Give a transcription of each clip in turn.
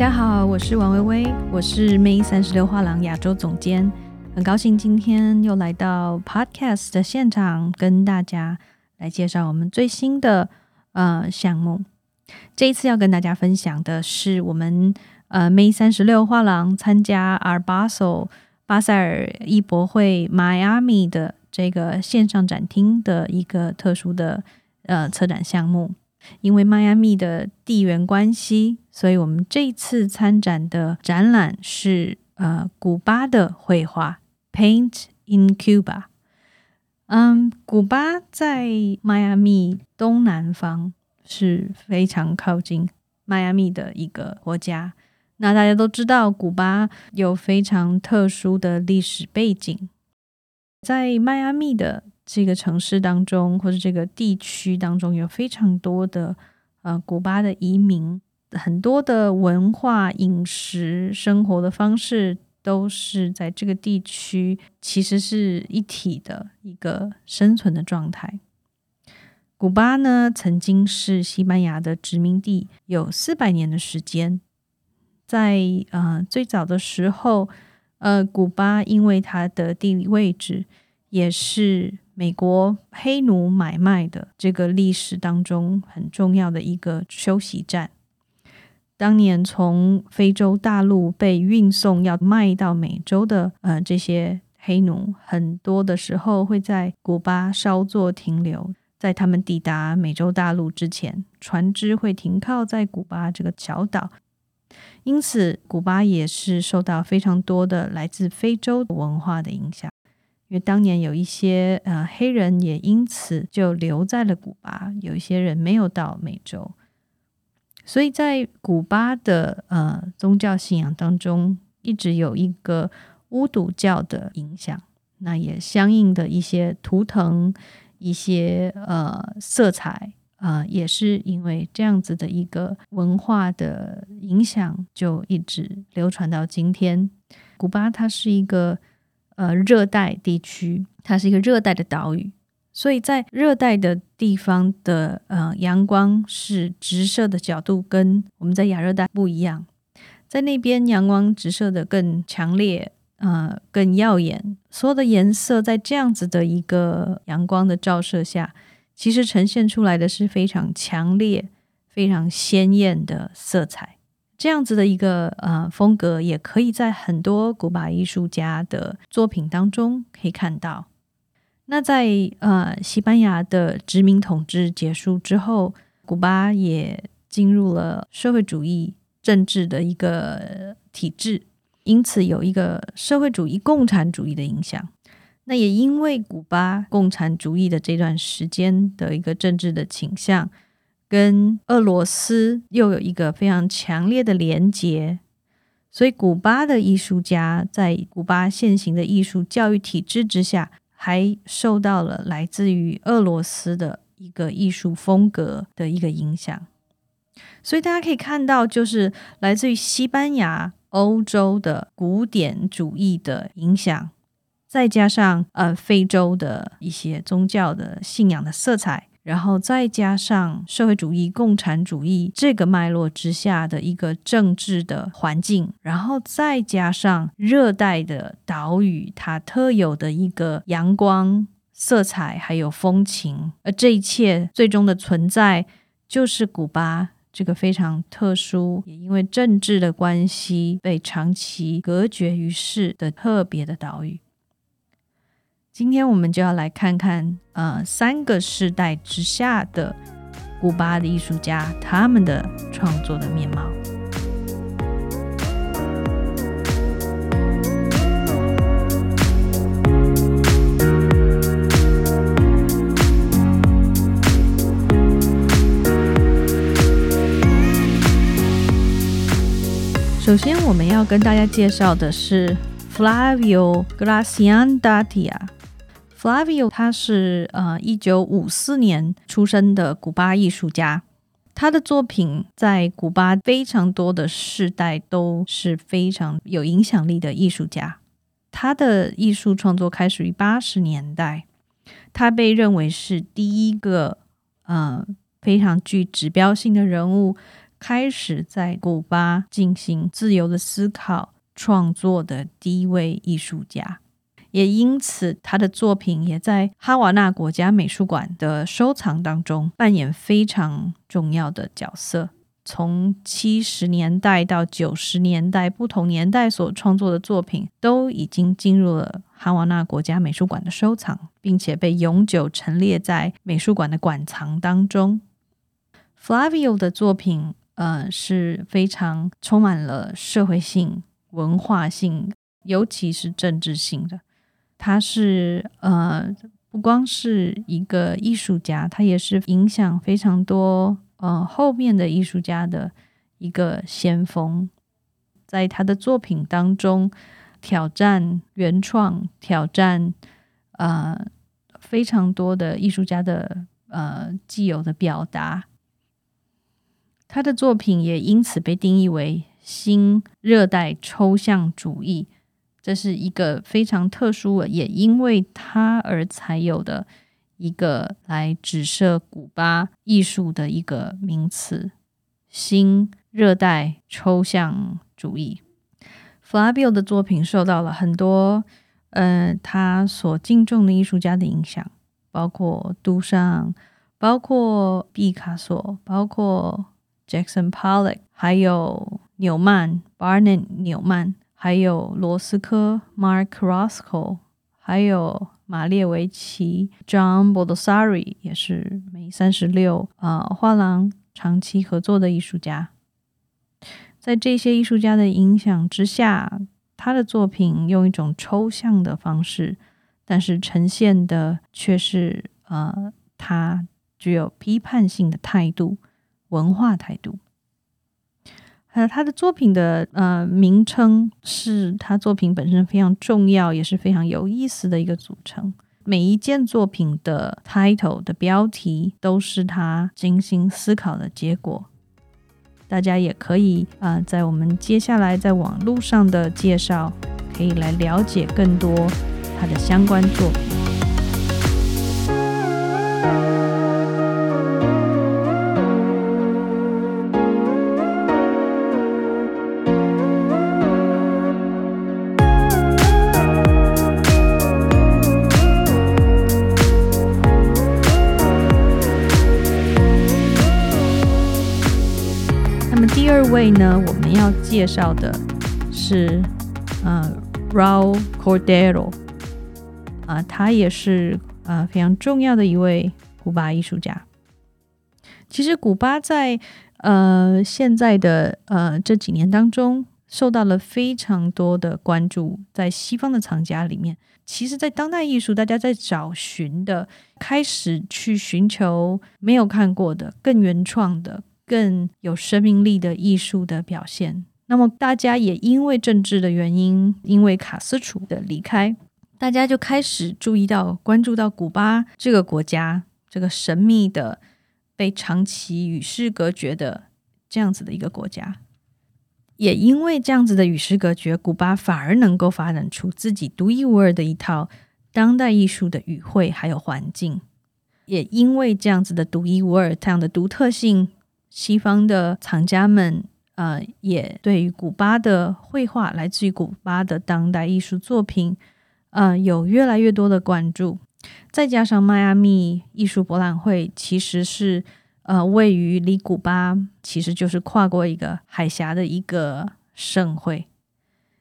大家好，我是王薇薇，我是 May 三十六画廊亚洲总监，很高兴今天又来到 Podcast 的现场，跟大家来介绍我们最新的呃项目。这一次要跟大家分享的是我们呃 May 三十六画廊参加 Art Basel 巴塞尔艺博会 Miami 的这个线上展厅的一个特殊的呃策展项目。因为迈阿密的地缘关系，所以我们这次参展的展览是呃古巴的绘画，Paint in Cuba。嗯，古巴在迈阿密东南方是非常靠近迈阿密的一个国家。那大家都知道，古巴有非常特殊的历史背景，在迈阿密的。这个城市当中，或者这个地区当中，有非常多的呃古巴的移民，很多的文化、饮食、生活的方式都是在这个地区其实是一体的一个生存的状态。古巴呢，曾经是西班牙的殖民地，有四百年的时间。在呃最早的时候，呃，古巴因为它的地理位置，也是。美国黑奴买卖的这个历史当中很重要的一个休息站。当年从非洲大陆被运送要卖到美洲的呃这些黑奴，很多的时候会在古巴稍作停留，在他们抵达美洲大陆之前，船只会停靠在古巴这个小岛。因此，古巴也是受到非常多的来自非洲文化的影响。因为当年有一些呃黑人也因此就留在了古巴，有一些人没有到美洲，所以在古巴的呃宗教信仰当中，一直有一个巫毒教的影响，那也相应的一些图腾、一些呃色彩啊，也是因为这样子的一个文化的影响，就一直流传到今天。古巴它是一个。呃，热带地区，它是一个热带的岛屿，所以在热带的地方的呃阳光是直射的角度跟我们在亚热带不一样，在那边阳光直射的更强烈，呃，更耀眼，所有的颜色在这样子的一个阳光的照射下，其实呈现出来的是非常强烈、非常鲜艳的色彩。这样子的一个呃风格，也可以在很多古巴艺术家的作品当中可以看到。那在呃西班牙的殖民统治结束之后，古巴也进入了社会主义政治的一个体制，因此有一个社会主义共产主义的影响。那也因为古巴共产主义的这段时间的一个政治的倾向。跟俄罗斯又有一个非常强烈的连结，所以古巴的艺术家在古巴现行的艺术教育体制之下，还受到了来自于俄罗斯的一个艺术风格的一个影响。所以大家可以看到，就是来自于西班牙、欧洲的古典主义的影响，再加上呃非洲的一些宗教的信仰的色彩。然后再加上社会主义、共产主义这个脉络之下的一个政治的环境，然后再加上热带的岛屿它特有的一个阳光、色彩还有风情，而这一切最终的存在，就是古巴这个非常特殊，也因为政治的关系被长期隔绝于世的特别的岛屿。今天我们就要来看看，呃，三个世代之下的古巴的艺术家他们的创作的面貌。首先，我们要跟大家介绍的是 Flavio Graciandatia。Flavio，他是呃一九五四年出生的古巴艺术家，他的作品在古巴非常多的世代都是非常有影响力的艺术家。他的艺术创作开始于八十年代，他被认为是第一个呃非常具指标性的人物，开始在古巴进行自由的思考创作的第一位艺术家，也因此他的作品也在哈瓦那国家美术馆的收藏当中扮演非常重要的角色。从七十年代到九十年代，不同年代所创作的作品都已经进入了哈瓦那国家美术馆的收藏，并且被永久陈列在美术馆的馆藏当中。Flavio 的作品，呃，是非常充满了社会性、文化性，尤其是政治性的。他是呃，不光是一个艺术家，他也是影响非常多。呃，后面的艺术家的一个先锋，在他的作品当中挑战原创，挑战呃非常多的艺术家的呃既有的表达。他的作品也因此被定义为新热带抽象主义，这是一个非常特殊，也因为他而才有的。一个来指涉古巴艺术的一个名词——新热带抽象主义。Flavio 的作品受到了很多呃他所敬重的艺术家的影响，包括杜尚、包括毕卡索、包括 Jackson Pollock，还有纽曼 （Barnett） 纽曼，还有罗斯科 （Mark Roscoe），还有。马列维奇 （John Boldessari） 也是美三十六啊画廊长期合作的艺术家。在这些艺术家的影响之下，他的作品用一种抽象的方式，但是呈现的却是呃，他具有批判性的态度、文化态度。还有他的作品的呃名称是他作品本身非常重要，也是非常有意思的一个组成。每一件作品的 title 的标题都是他精心思考的结果。大家也可以啊，在我们接下来在网络上的介绍，可以来了解更多他的相关作品。位呢，我们要介绍的是呃，Raul Cordero 啊，他也是呃非常重要的一位古巴艺术家。其实，古巴在呃现在的呃这几年当中，受到了非常多的关注。在西方的藏家里面，其实，在当代艺术，大家在找寻的，开始去寻求没有看过的、更原创的。更有生命力的艺术的表现。那么，大家也因为政治的原因，因为卡斯楚的离开，大家就开始注意到、关注到古巴这个国家，这个神秘的、被长期与世隔绝的这样子的一个国家。也因为这样子的与世隔绝，古巴反而能够发展出自己独一无二的一套当代艺术的语汇还有环境。也因为这样子的独一无二，这样的独特性。西方的藏家们，呃，也对于古巴的绘画，来自于古巴的当代艺术作品，呃，有越来越多的关注。再加上迈阿密艺术博览会，其实是呃位于离古巴，其实就是跨过一个海峡的一个盛会。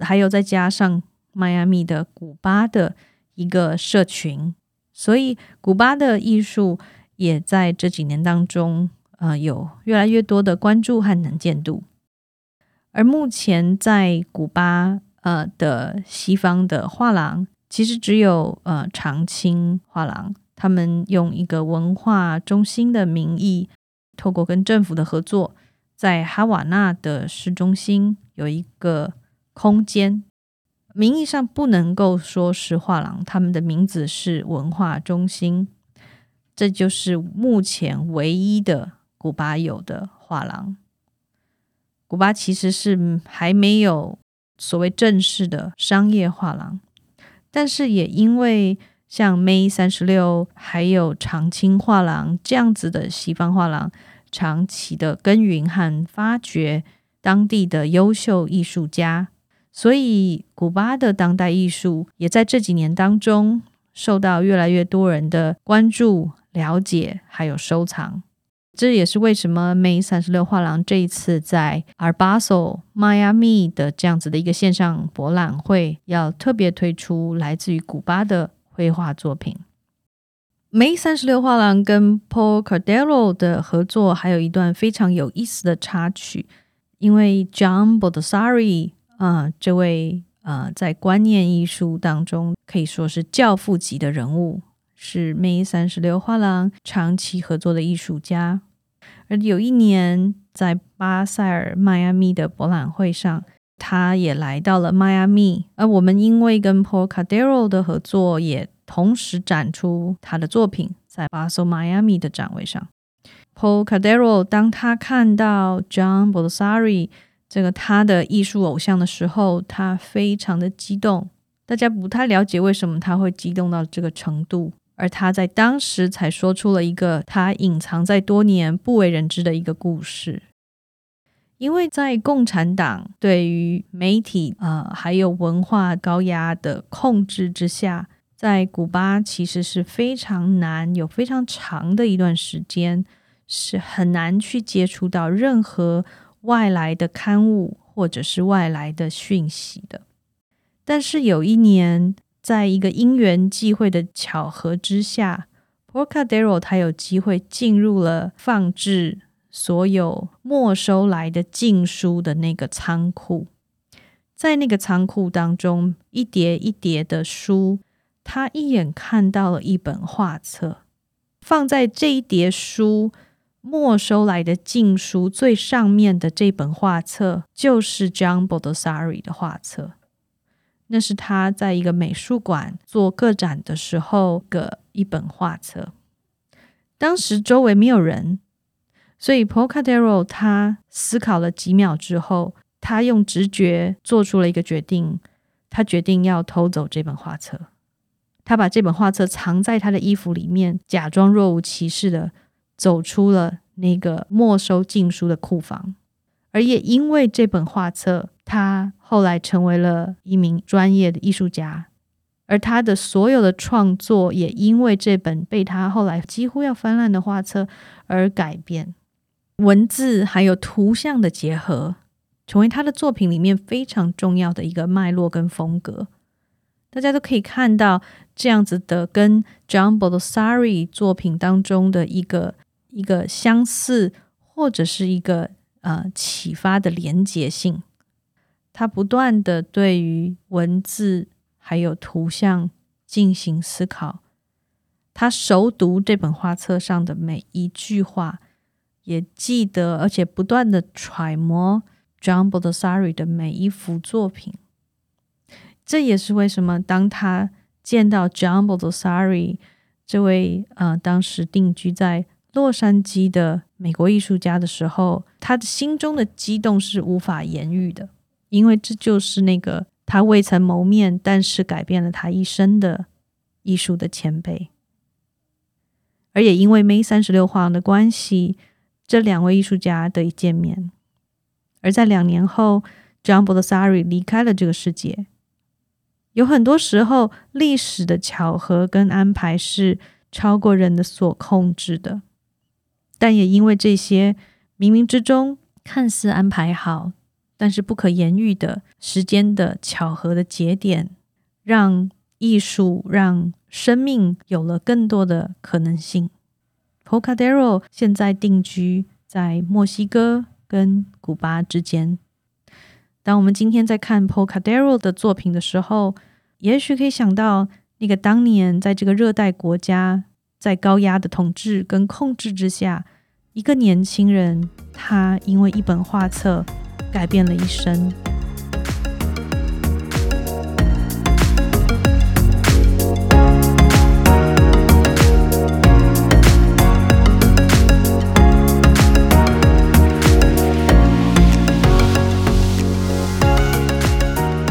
还有再加上迈阿密的古巴的一个社群，所以古巴的艺术也在这几年当中。呃，有越来越多的关注和能见度，而目前在古巴呃的西方的画廊，其实只有呃长青画廊，他们用一个文化中心的名义，透过跟政府的合作，在哈瓦那的市中心有一个空间，名义上不能够说是画廊，他们的名字是文化中心，这就是目前唯一的。古巴有的画廊，古巴其实是还没有所谓正式的商业画廊，但是也因为像 May 三十六还有长青画廊这样子的西方画廊，长期的耕耘和发掘当地的优秀艺术家，所以古巴的当代艺术也在这几年当中受到越来越多人的关注、了解，还有收藏。这也是为什么 May 三十六画廊这一次在 Arbaso Miami 的这样子的一个线上博览会，要特别推出来自于古巴的绘画作品。May 三十六画廊跟 Paul Cardero 的合作，还有一段非常有意思的插曲，因为 John Baldessari 啊，这位呃在观念艺术当中可以说是教父级的人物。是 May 三十六画廊长期合作的艺术家，而有一年在巴塞尔迈阿密的博览会上，他也来到了迈阿密。而我们因为跟 Paul Cadero 的合作，也同时展出他的作品在巴塞迈阿密的展位上。Paul Cadero 当他看到 John b o l s a r i 这个他的艺术偶像的时候，他非常的激动。大家不太了解为什么他会激动到这个程度。而他在当时才说出了一个他隐藏在多年不为人知的一个故事，因为在共产党对于媒体呃还有文化高压的控制之下，在古巴其实是非常难，有非常长的一段时间是很难去接触到任何外来的刊物或者是外来的讯息的。但是有一年。在一个因缘际会的巧合之下，Porcadero 他有机会进入了放置所有没收来的禁书的那个仓库。在那个仓库当中，一叠一叠的书，他一眼看到了一本画册，放在这一叠书没收来的禁书最上面的这本画册，就是 John Baldessari 的画册。那是他在一个美术馆做个展的时候的一本画册。当时周围没有人，所以 Porcadero 他思考了几秒之后，他用直觉做出了一个决定。他决定要偷走这本画册。他把这本画册藏在他的衣服里面，假装若无其事的走出了那个没收禁书的库房。而也因为这本画册，他后来成为了一名专业的艺术家，而他的所有的创作也因为这本被他后来几乎要翻烂的画册而改变。文字还有图像的结合，成为他的作品里面非常重要的一个脉络跟风格。大家都可以看到这样子的跟 John b o l s a r i 作品当中的一个一个相似，或者是一个。呃，启发的连结性，他不断的对于文字还有图像进行思考，他熟读这本画册上的每一句话，也记得而且不断的揣摩 John Baldessari 的每一幅作品。这也是为什么当他见到 John Baldessari 这位呃当时定居在洛杉矶的。美国艺术家的时候，他的心中的激动是无法言喻的，因为这就是那个他未曾谋面，但是改变了他一生的艺术的前辈。而也因为 May 三十六画廊的关系，这两位艺术家得以见面。而在两年后，John Baldessari 离开了这个世界。有很多时候，历史的巧合跟安排是超过人的所控制的。但也因为这些冥冥之中看似安排好，但是不可言喻的时间的巧合的节点，让艺术、让生命有了更多的可能性。Pocadero 现在定居在墨西哥跟古巴之间。当我们今天在看 Pocadero 的作品的时候，也许可以想到那个当年在这个热带国家。在高压的统治跟控制之下，一个年轻人，他因为一本画册改变了一生。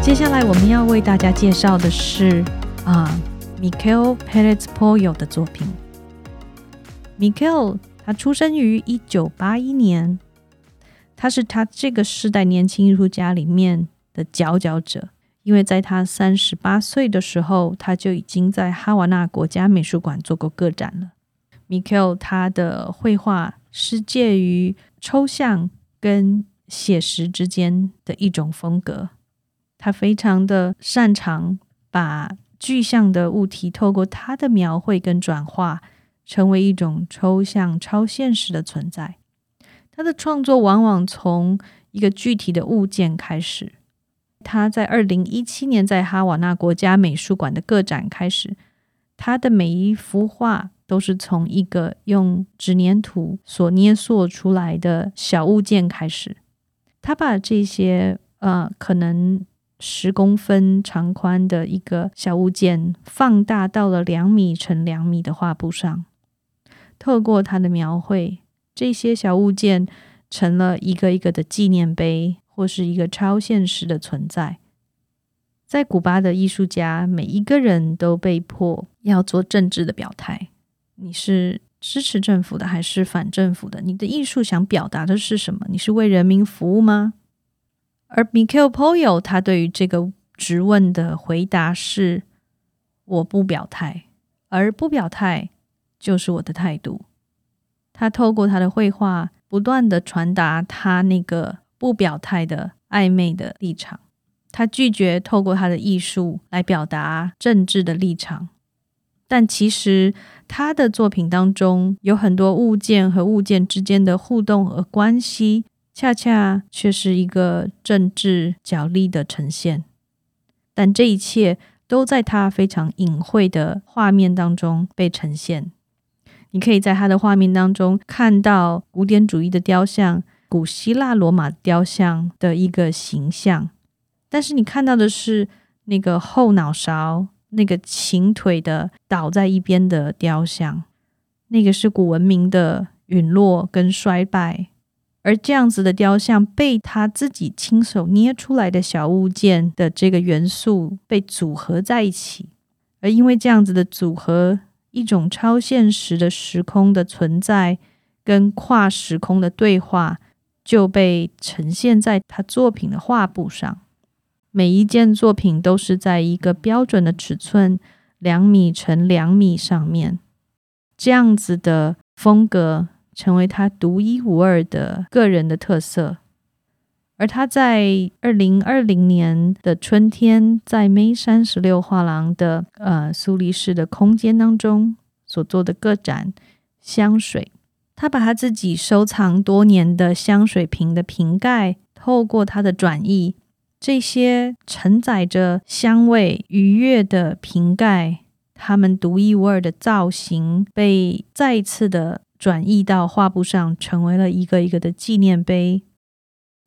接下来我们要为大家介绍的是啊。Michael Perez Pollo 的作品。Michael，他出生于一九八一年，他是他这个时代年轻艺术家里面的佼佼者，因为在他三十八岁的时候，他就已经在哈瓦那国家美术馆做过个展了。米凯尔他的绘画是介于抽象跟写实之间的一种风格，他非常的擅长把具象的物体透过他的描绘跟转化。成为一种抽象、超现实的存在。他的创作往往从一个具体的物件开始。他在二零一七年在哈瓦那国家美术馆的个展开始，他的每一幅画都是从一个用纸粘土所捏塑出来的小物件开始。他把这些呃可能十公分长宽的一个小物件放大到了两米乘两米的画布上。透过他的描绘，这些小物件成了一个一个的纪念碑，或是一个超现实的存在。在古巴的艺术家，每一个人都被迫要做政治的表态：你是支持政府的，还是反政府的？你的艺术想表达的是什么？你是为人民服务吗？而 Michael Poyo 他对于这个质问的回答是：我不表态，而不表态。就是我的态度。他透过他的绘画，不断的传达他那个不表态的暧昧的立场。他拒绝透过他的艺术来表达政治的立场。但其实他的作品当中有很多物件和物件之间的互动和关系，恰恰却是一个政治角力的呈现。但这一切都在他非常隐晦的画面当中被呈现。你可以在他的画面当中看到古典主义的雕像、古希腊罗马雕像的一个形象，但是你看到的是那个后脑勺、那个琴腿的倒在一边的雕像，那个是古文明的陨落跟衰败，而这样子的雕像被他自己亲手捏出来的小物件的这个元素被组合在一起，而因为这样子的组合。一种超现实的时空的存在，跟跨时空的对话，就被呈现在他作品的画布上。每一件作品都是在一个标准的尺寸，两米乘两米上面，这样子的风格，成为他独一无二的个人的特色。而他在二零二零年的春天，在 May 三十六画廊的呃苏黎世的空间当中所做的个展香水，他把他自己收藏多年的香水瓶的瓶盖，透过他的转译，这些承载着香味愉悦的瓶盖，他们独一无二的造型，被再次的转译到画布上，成为了一个一个的纪念碑。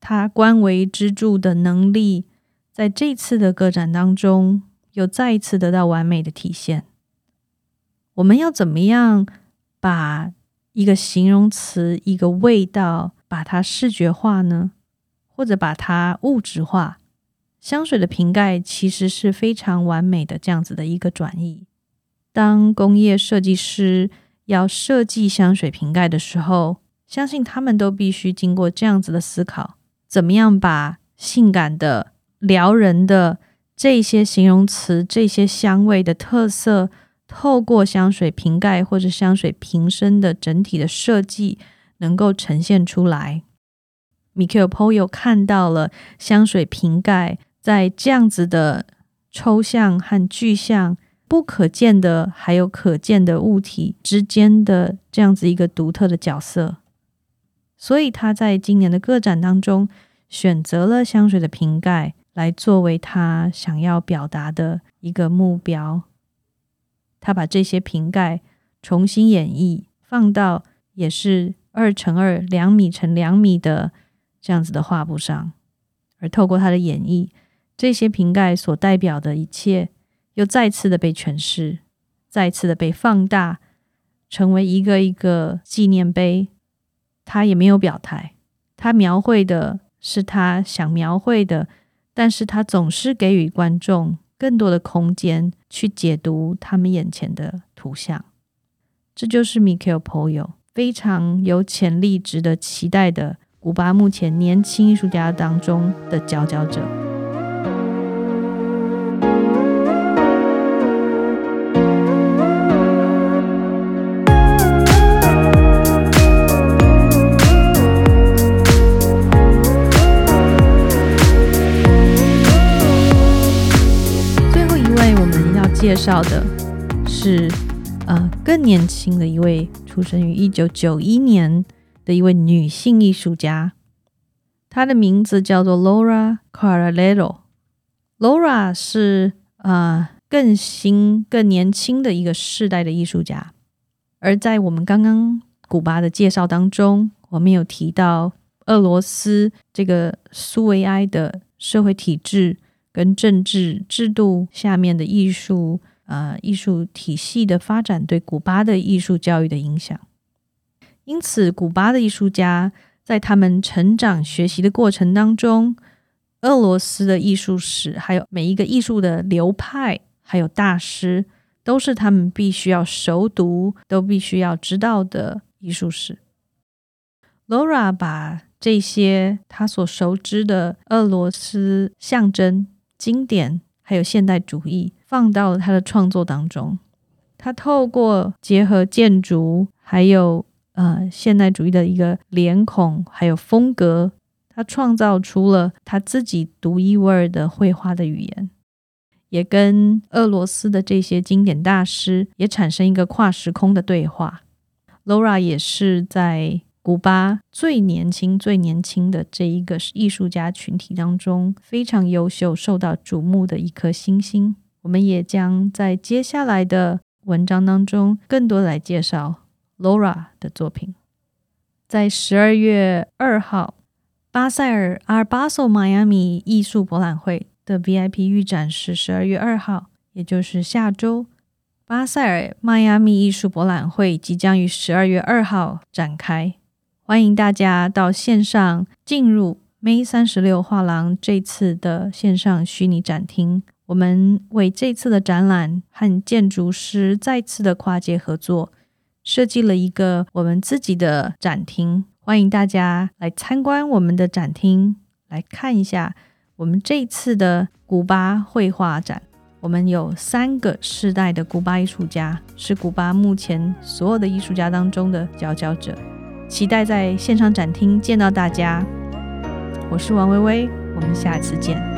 他官为支柱的能力，在这次的个展当中，又再一次得到完美的体现。我们要怎么样把一个形容词、一个味道，把它视觉化呢？或者把它物质化？香水的瓶盖其实是非常完美的这样子的一个转移。当工业设计师要设计香水瓶盖的时候，相信他们都必须经过这样子的思考。怎么样把性感的、撩人的这些形容词、这些香味的特色，透过香水瓶盖或者香水瓶身的整体的设计，能够呈现出来？Michael Poyo 看到了香水瓶盖在这样子的抽象和具象、不可见的还有可见的物体之间的这样子一个独特的角色。所以他在今年的个展当中选择了香水的瓶盖来作为他想要表达的一个目标。他把这些瓶盖重新演绎，放到也是二乘二、两米乘两米的这样子的画布上，而透过他的演绎，这些瓶盖所代表的一切又再次的被诠释，再次的被放大，成为一个一个纪念碑。他也没有表态，他描绘的是他想描绘的，但是他总是给予观众更多的空间去解读他们眼前的图像。这就是 Michael Poyo 非常有潜力、值得期待的古巴目前年轻艺术家当中的佼佼者。介绍的是，呃，更年轻的一位，出生于一九九一年的一位女性艺术家，她的名字叫做 Laura Caralero。Laura 是呃更新、更年轻的一个世代的艺术家，而在我们刚刚古巴的介绍当中，我们有提到俄罗斯这个苏维埃的社会体制跟政治制度下面的艺术。呃，艺术体系的发展对古巴的艺术教育的影响，因此，古巴的艺术家在他们成长学习的过程当中，俄罗斯的艺术史，还有每一个艺术的流派，还有大师，都是他们必须要熟读，都必须要知道的艺术史。Laura 把这些他所熟知的俄罗斯象征、经典，还有现代主义。放到了他的创作当中，他透过结合建筑，还有呃现代主义的一个脸孔，还有风格，他创造出了他自己独一无二的绘画的语言，也跟俄罗斯的这些经典大师也产生一个跨时空的对话。Laura 也是在古巴最年轻、最年轻的这一个艺术家群体当中非常优秀、受到瞩目的一颗星星。我们也将在接下来的文章当中更多来介绍 Laura 的作品。在十二月二号，巴塞尔阿尔巴索迈阿密艺术博览会的 VIP 预展是十二月二号，也就是下周。巴塞尔迈阿密艺术博览会即将于十二月二号展开，欢迎大家到线上进入 May 三十六画廊这次的线上虚拟展厅。我们为这次的展览和建筑师再次的跨界合作，设计了一个我们自己的展厅，欢迎大家来参观我们的展厅，来看一下我们这次的古巴绘画展。我们有三个世代的古巴艺术家，是古巴目前所有的艺术家当中的佼佼者。期待在现场展厅见到大家。我是王薇薇，我们下次见。